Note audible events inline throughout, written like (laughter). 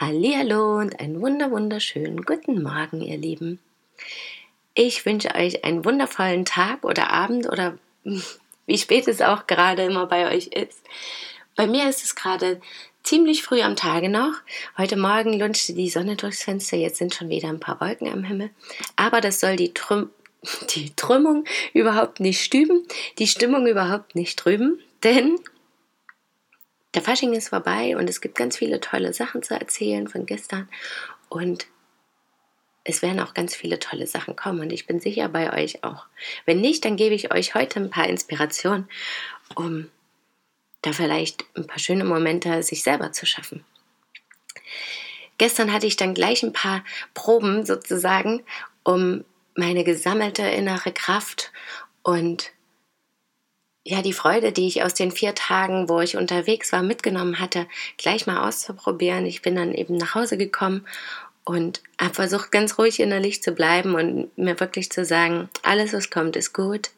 Hallihallo und einen wunder wunderschönen guten Morgen, ihr Lieben. Ich wünsche euch einen wundervollen Tag oder Abend oder (laughs) wie spät es auch gerade immer bei euch ist. Bei mir ist es gerade ziemlich früh am Tage noch. Heute Morgen lunchte die Sonne durchs Fenster, jetzt sind schon wieder ein paar Wolken am Himmel. Aber das soll die, Trüm (laughs) die Trümmung überhaupt nicht stüben, die Stimmung überhaupt nicht trüben, denn der Fasching ist vorbei und es gibt ganz viele tolle Sachen zu erzählen von gestern und es werden auch ganz viele tolle Sachen kommen und ich bin sicher bei euch auch. Wenn nicht, dann gebe ich euch heute ein paar Inspirationen, um da vielleicht ein paar schöne Momente sich selber zu schaffen. Gestern hatte ich dann gleich ein paar Proben sozusagen, um meine gesammelte innere Kraft und ja, die Freude, die ich aus den vier Tagen, wo ich unterwegs war, mitgenommen hatte, gleich mal auszuprobieren. Ich bin dann eben nach Hause gekommen und habe versucht, ganz ruhig innerlich zu bleiben und mir wirklich zu sagen, alles, was kommt, ist gut,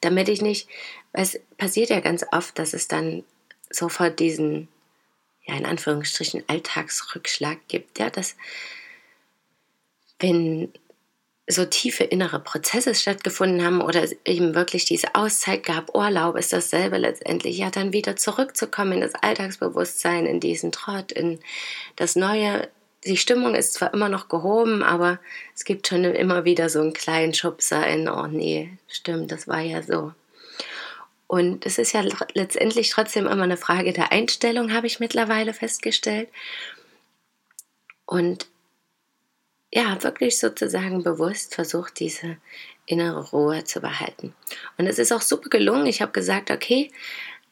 damit ich nicht, es passiert ja ganz oft, dass es dann sofort diesen, ja, in Anführungsstrichen, Alltagsrückschlag gibt, ja, dass wenn so tiefe innere Prozesse stattgefunden haben oder eben wirklich diese Auszeit gab, Urlaub ist dasselbe letztendlich, ja, dann wieder zurückzukommen in das Alltagsbewusstsein, in diesen Trott, in das Neue. Die Stimmung ist zwar immer noch gehoben, aber es gibt schon immer wieder so einen kleinen Schubser in, oh nee, stimmt, das war ja so. Und es ist ja letztendlich trotzdem immer eine Frage der Einstellung, habe ich mittlerweile festgestellt. Und ja, wirklich sozusagen bewusst versucht, diese innere Ruhe zu behalten. Und es ist auch super gelungen. Ich habe gesagt, okay,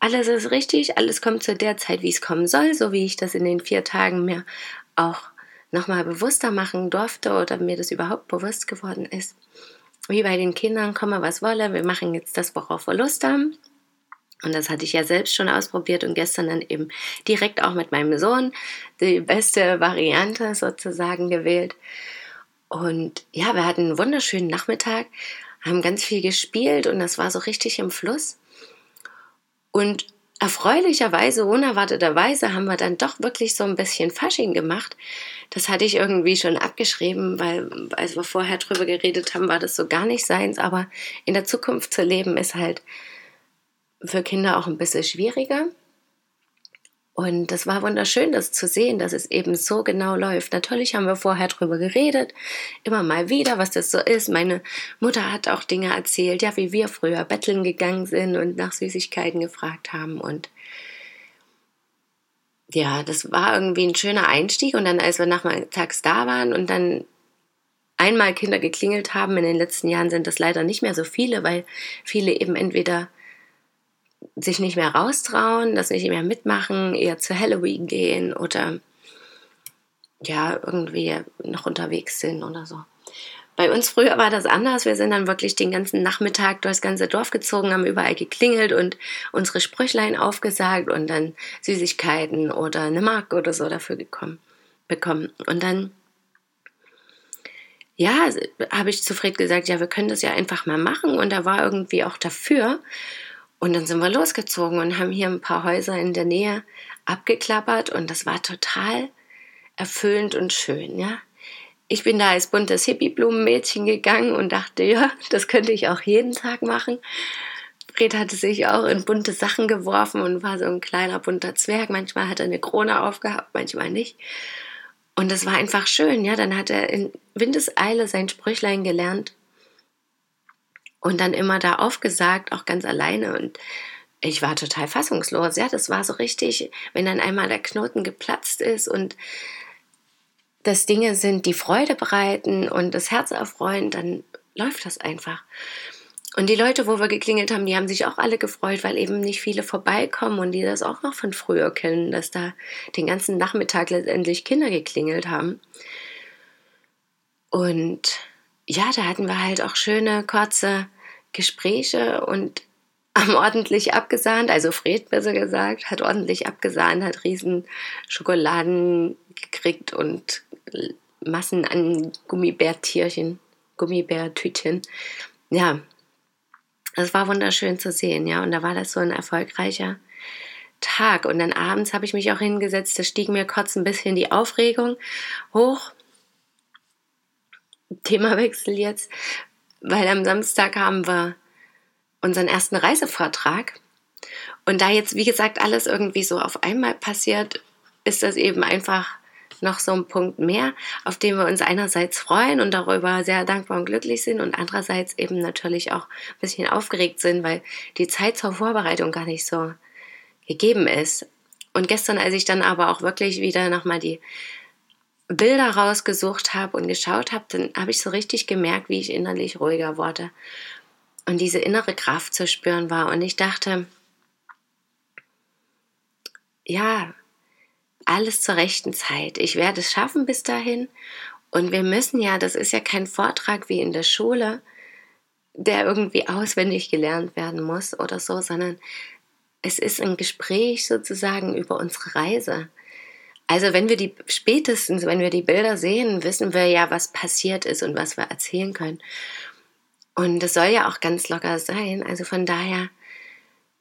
alles ist richtig, alles kommt zu der Zeit, wie es kommen soll, so wie ich das in den vier Tagen mir auch nochmal bewusster machen durfte oder mir das überhaupt bewusst geworden ist. Wie bei den Kindern, komme was wolle, wir machen jetzt das, worauf wir Lust haben. Und das hatte ich ja selbst schon ausprobiert und gestern dann eben direkt auch mit meinem Sohn die beste Variante sozusagen gewählt. Und ja, wir hatten einen wunderschönen Nachmittag, haben ganz viel gespielt und das war so richtig im Fluss. Und erfreulicherweise, unerwarteterweise haben wir dann doch wirklich so ein bisschen Fasching gemacht. Das hatte ich irgendwie schon abgeschrieben, weil als wir vorher drüber geredet haben, war das so gar nicht seins. Aber in der Zukunft zu leben ist halt für Kinder auch ein bisschen schwieriger. Und das war wunderschön, das zu sehen, dass es eben so genau läuft. Natürlich haben wir vorher drüber geredet, immer mal wieder, was das so ist. Meine Mutter hat auch Dinge erzählt, ja, wie wir früher betteln gegangen sind und nach Süßigkeiten gefragt haben. Und ja, das war irgendwie ein schöner Einstieg. Und dann, als wir nachmittags da waren und dann einmal Kinder geklingelt haben, in den letzten Jahren sind das leider nicht mehr so viele, weil viele eben entweder sich nicht mehr raustrauen, das nicht mehr mitmachen, eher zu Halloween gehen oder ja, irgendwie noch unterwegs sind oder so. Bei uns früher war das anders. Wir sind dann wirklich den ganzen Nachmittag durchs ganze Dorf gezogen, haben überall geklingelt und unsere Sprüchlein aufgesagt und dann Süßigkeiten oder eine Mark oder so dafür gekommen, bekommen. Und dann, ja, habe ich zu Fred gesagt, ja, wir können das ja einfach mal machen. Und er war irgendwie auch dafür. Und dann sind wir losgezogen und haben hier ein paar Häuser in der Nähe abgeklappert und das war total erfüllend und schön, ja. Ich bin da als buntes Hippie-Blumenmädchen gegangen und dachte, ja, das könnte ich auch jeden Tag machen. Fred hatte sich auch in bunte Sachen geworfen und war so ein kleiner bunter Zwerg. Manchmal hat er eine Krone aufgehabt, manchmal nicht. Und das war einfach schön, ja. Dann hat er in Windeseile sein Sprüchlein gelernt und dann immer da aufgesagt, auch ganz alleine. Und ich war total fassungslos. Ja, das war so richtig, wenn dann einmal der Knoten geplatzt ist und das Dinge sind, die Freude bereiten und das Herz erfreuen, dann läuft das einfach. Und die Leute, wo wir geklingelt haben, die haben sich auch alle gefreut, weil eben nicht viele vorbeikommen und die das auch noch von früher kennen, dass da den ganzen Nachmittag letztendlich Kinder geklingelt haben. Und ja, da hatten wir halt auch schöne, kurze Gespräche und haben ordentlich abgesahnt, also Fred besser gesagt, hat ordentlich abgesahnt, hat riesen Schokoladen gekriegt und Massen an Gummibärtierchen, Gummibärtütchen. Ja, das war wunderschön zu sehen, ja, und da war das so ein erfolgreicher Tag. Und dann abends habe ich mich auch hingesetzt, da stieg mir kurz ein bisschen die Aufregung hoch. Themawechsel jetzt, weil am Samstag haben wir unseren ersten Reisevortrag. Und da jetzt, wie gesagt, alles irgendwie so auf einmal passiert, ist das eben einfach noch so ein Punkt mehr, auf den wir uns einerseits freuen und darüber sehr dankbar und glücklich sind und andererseits eben natürlich auch ein bisschen aufgeregt sind, weil die Zeit zur Vorbereitung gar nicht so gegeben ist. Und gestern, als ich dann aber auch wirklich wieder nochmal die Bilder rausgesucht habe und geschaut habe, dann habe ich so richtig gemerkt, wie ich innerlich ruhiger wurde und diese innere Kraft zu spüren war. Und ich dachte, ja, alles zur rechten Zeit. Ich werde es schaffen bis dahin. Und wir müssen ja, das ist ja kein Vortrag wie in der Schule, der irgendwie auswendig gelernt werden muss oder so, sondern es ist ein Gespräch sozusagen über unsere Reise. Also wenn wir die spätestens, wenn wir die Bilder sehen, wissen wir ja, was passiert ist und was wir erzählen können. Und es soll ja auch ganz locker sein. Also von daher,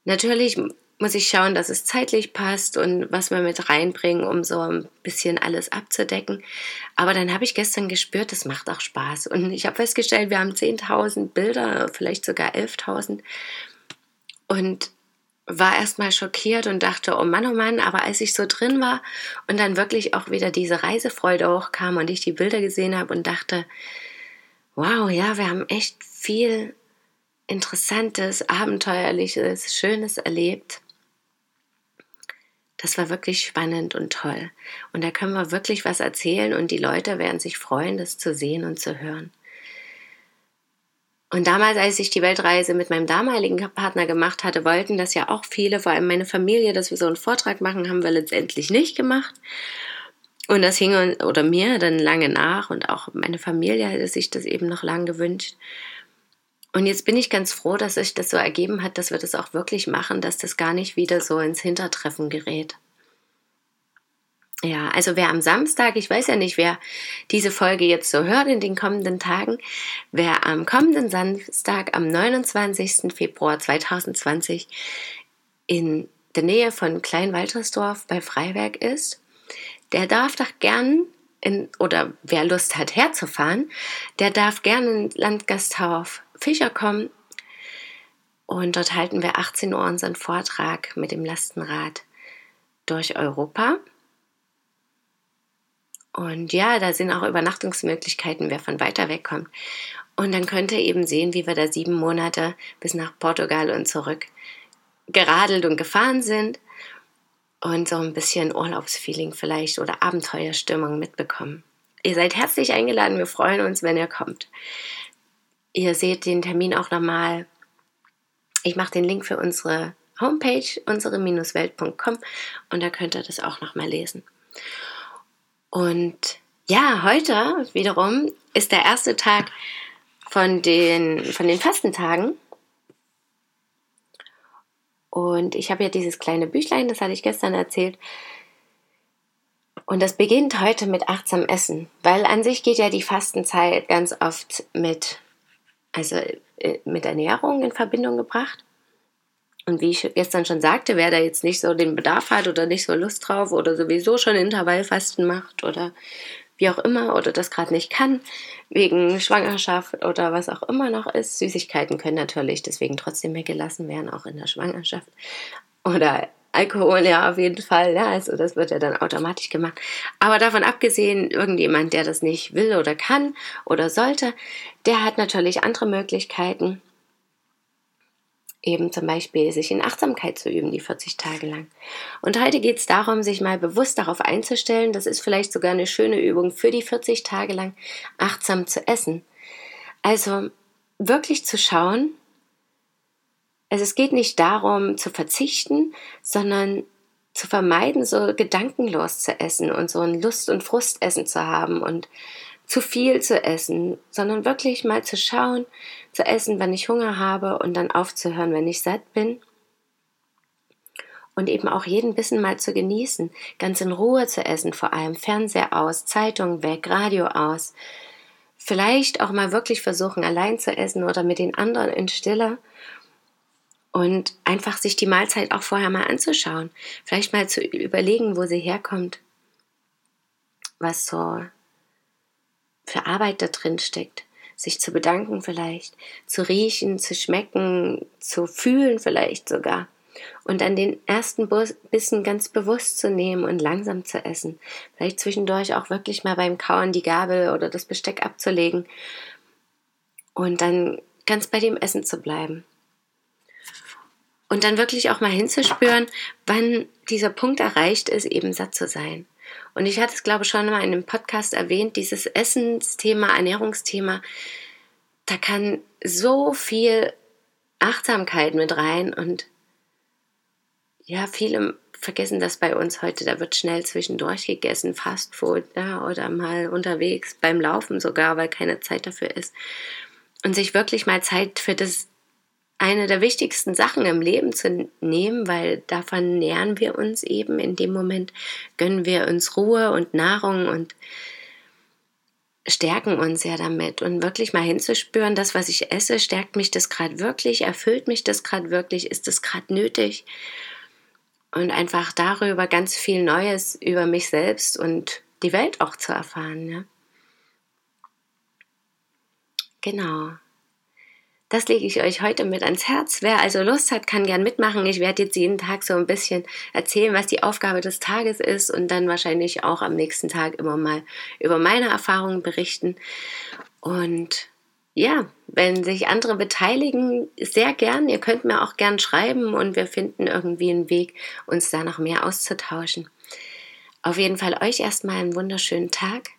natürlich muss ich schauen, dass es zeitlich passt und was wir mit reinbringen, um so ein bisschen alles abzudecken. Aber dann habe ich gestern gespürt, das macht auch Spaß. Und ich habe festgestellt, wir haben 10.000 Bilder, vielleicht sogar 11.000. Und war erstmal schockiert und dachte, oh Mann, oh Mann, aber als ich so drin war und dann wirklich auch wieder diese Reisefreude hochkam und ich die Bilder gesehen habe und dachte, wow, ja, wir haben echt viel Interessantes, Abenteuerliches, Schönes erlebt. Das war wirklich spannend und toll. Und da können wir wirklich was erzählen und die Leute werden sich freuen, das zu sehen und zu hören. Und damals, als ich die Weltreise mit meinem damaligen Partner gemacht hatte, wollten das ja auch viele, vor allem meine Familie, dass wir so einen Vortrag machen, haben wir letztendlich nicht gemacht. Und das hing oder mir dann lange nach und auch meine Familie hätte sich das eben noch lange gewünscht. Und jetzt bin ich ganz froh, dass sich das so ergeben hat, dass wir das auch wirklich machen, dass das gar nicht wieder so ins Hintertreffen gerät. Ja, also wer am Samstag, ich weiß ja nicht, wer diese Folge jetzt so hört in den kommenden Tagen, wer am kommenden Samstag, am 29. Februar 2020 in der Nähe von Kleinwaltersdorf bei Freiberg ist, der darf doch gern in, oder wer Lust hat herzufahren, der darf gern in Landgasthaus Fischer kommen. Und dort halten wir 18 Uhr unseren Vortrag mit dem Lastenrad durch Europa. Und ja, da sind auch Übernachtungsmöglichkeiten, wer von weiter weg kommt. Und dann könnt ihr eben sehen, wie wir da sieben Monate bis nach Portugal und zurück geradelt und gefahren sind und so ein bisschen Urlaubsfeeling vielleicht oder Abenteuerstimmung mitbekommen. Ihr seid herzlich eingeladen, wir freuen uns, wenn ihr kommt. Ihr seht den Termin auch nochmal. Ich mache den Link für unsere Homepage, unsere-welt.com und da könnt ihr das auch nochmal lesen. Und ja, heute wiederum ist der erste Tag von den, von den Fastentagen. Und ich habe ja dieses kleine Büchlein, das hatte ich gestern erzählt. Und das beginnt heute mit achtsam Essen, weil an sich geht ja die Fastenzeit ganz oft mit, also äh, mit Ernährung in Verbindung gebracht. Und wie ich gestern schon sagte, wer da jetzt nicht so den Bedarf hat oder nicht so Lust drauf oder sowieso schon Intervallfasten macht oder wie auch immer oder das gerade nicht kann, wegen Schwangerschaft oder was auch immer noch ist. Süßigkeiten können natürlich deswegen trotzdem mehr gelassen werden, auch in der Schwangerschaft. Oder Alkohol, ja, auf jeden Fall. Ja, also das wird ja dann automatisch gemacht. Aber davon abgesehen, irgendjemand, der das nicht will oder kann oder sollte, der hat natürlich andere Möglichkeiten eben zum Beispiel sich in Achtsamkeit zu üben, die 40 Tage lang. Und heute geht es darum, sich mal bewusst darauf einzustellen, das ist vielleicht sogar eine schöne Übung für die 40 Tage lang achtsam zu essen. Also wirklich zu schauen, Also es geht nicht darum zu verzichten, sondern zu vermeiden, so gedankenlos zu essen und so ein Lust- und Frustessen zu haben und zu viel zu essen, sondern wirklich mal zu schauen, zu essen, wenn ich Hunger habe und dann aufzuhören, wenn ich satt bin. Und eben auch jeden Bissen mal zu genießen, ganz in Ruhe zu essen, vor allem Fernseher aus, Zeitung weg, Radio aus. Vielleicht auch mal wirklich versuchen, allein zu essen oder mit den anderen in Stille und einfach sich die Mahlzeit auch vorher mal anzuschauen. Vielleicht mal zu überlegen, wo sie herkommt, was so für Arbeit da drin steckt. Sich zu bedanken vielleicht, zu riechen, zu schmecken, zu fühlen vielleicht sogar. Und an den ersten Bissen ganz bewusst zu nehmen und langsam zu essen. Vielleicht zwischendurch auch wirklich mal beim Kauen die Gabel oder das Besteck abzulegen. Und dann ganz bei dem Essen zu bleiben. Und dann wirklich auch mal hinzuspüren, wann dieser Punkt erreicht ist, eben satt zu sein. Und ich hatte es, glaube ich, schon mal in einem Podcast erwähnt, dieses Essensthema, Ernährungsthema, da kann so viel Achtsamkeit mit rein und ja, viele vergessen das bei uns heute, da wird schnell zwischendurch gegessen, Fastfood, ja, oder mal unterwegs, beim Laufen sogar, weil keine Zeit dafür ist. Und sich wirklich mal Zeit für das eine der wichtigsten Sachen im Leben zu nehmen, weil davon nähern wir uns eben. In dem Moment gönnen wir uns Ruhe und Nahrung und stärken uns ja damit und wirklich mal hinzuspüren, das, was ich esse, stärkt mich das gerade wirklich, erfüllt mich das gerade wirklich, ist das gerade nötig und einfach darüber ganz viel Neues über mich selbst und die Welt auch zu erfahren. Ja? Genau. Das lege ich euch heute mit ans Herz. Wer also Lust hat, kann gern mitmachen. Ich werde jetzt jeden Tag so ein bisschen erzählen, was die Aufgabe des Tages ist und dann wahrscheinlich auch am nächsten Tag immer mal über meine Erfahrungen berichten. Und ja, wenn sich andere beteiligen, sehr gern. Ihr könnt mir auch gern schreiben und wir finden irgendwie einen Weg, uns da noch mehr auszutauschen. Auf jeden Fall euch erstmal einen wunderschönen Tag.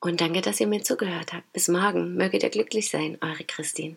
Und danke, dass ihr mir zugehört habt. Bis morgen. Möget ihr glücklich sein, eure Christine.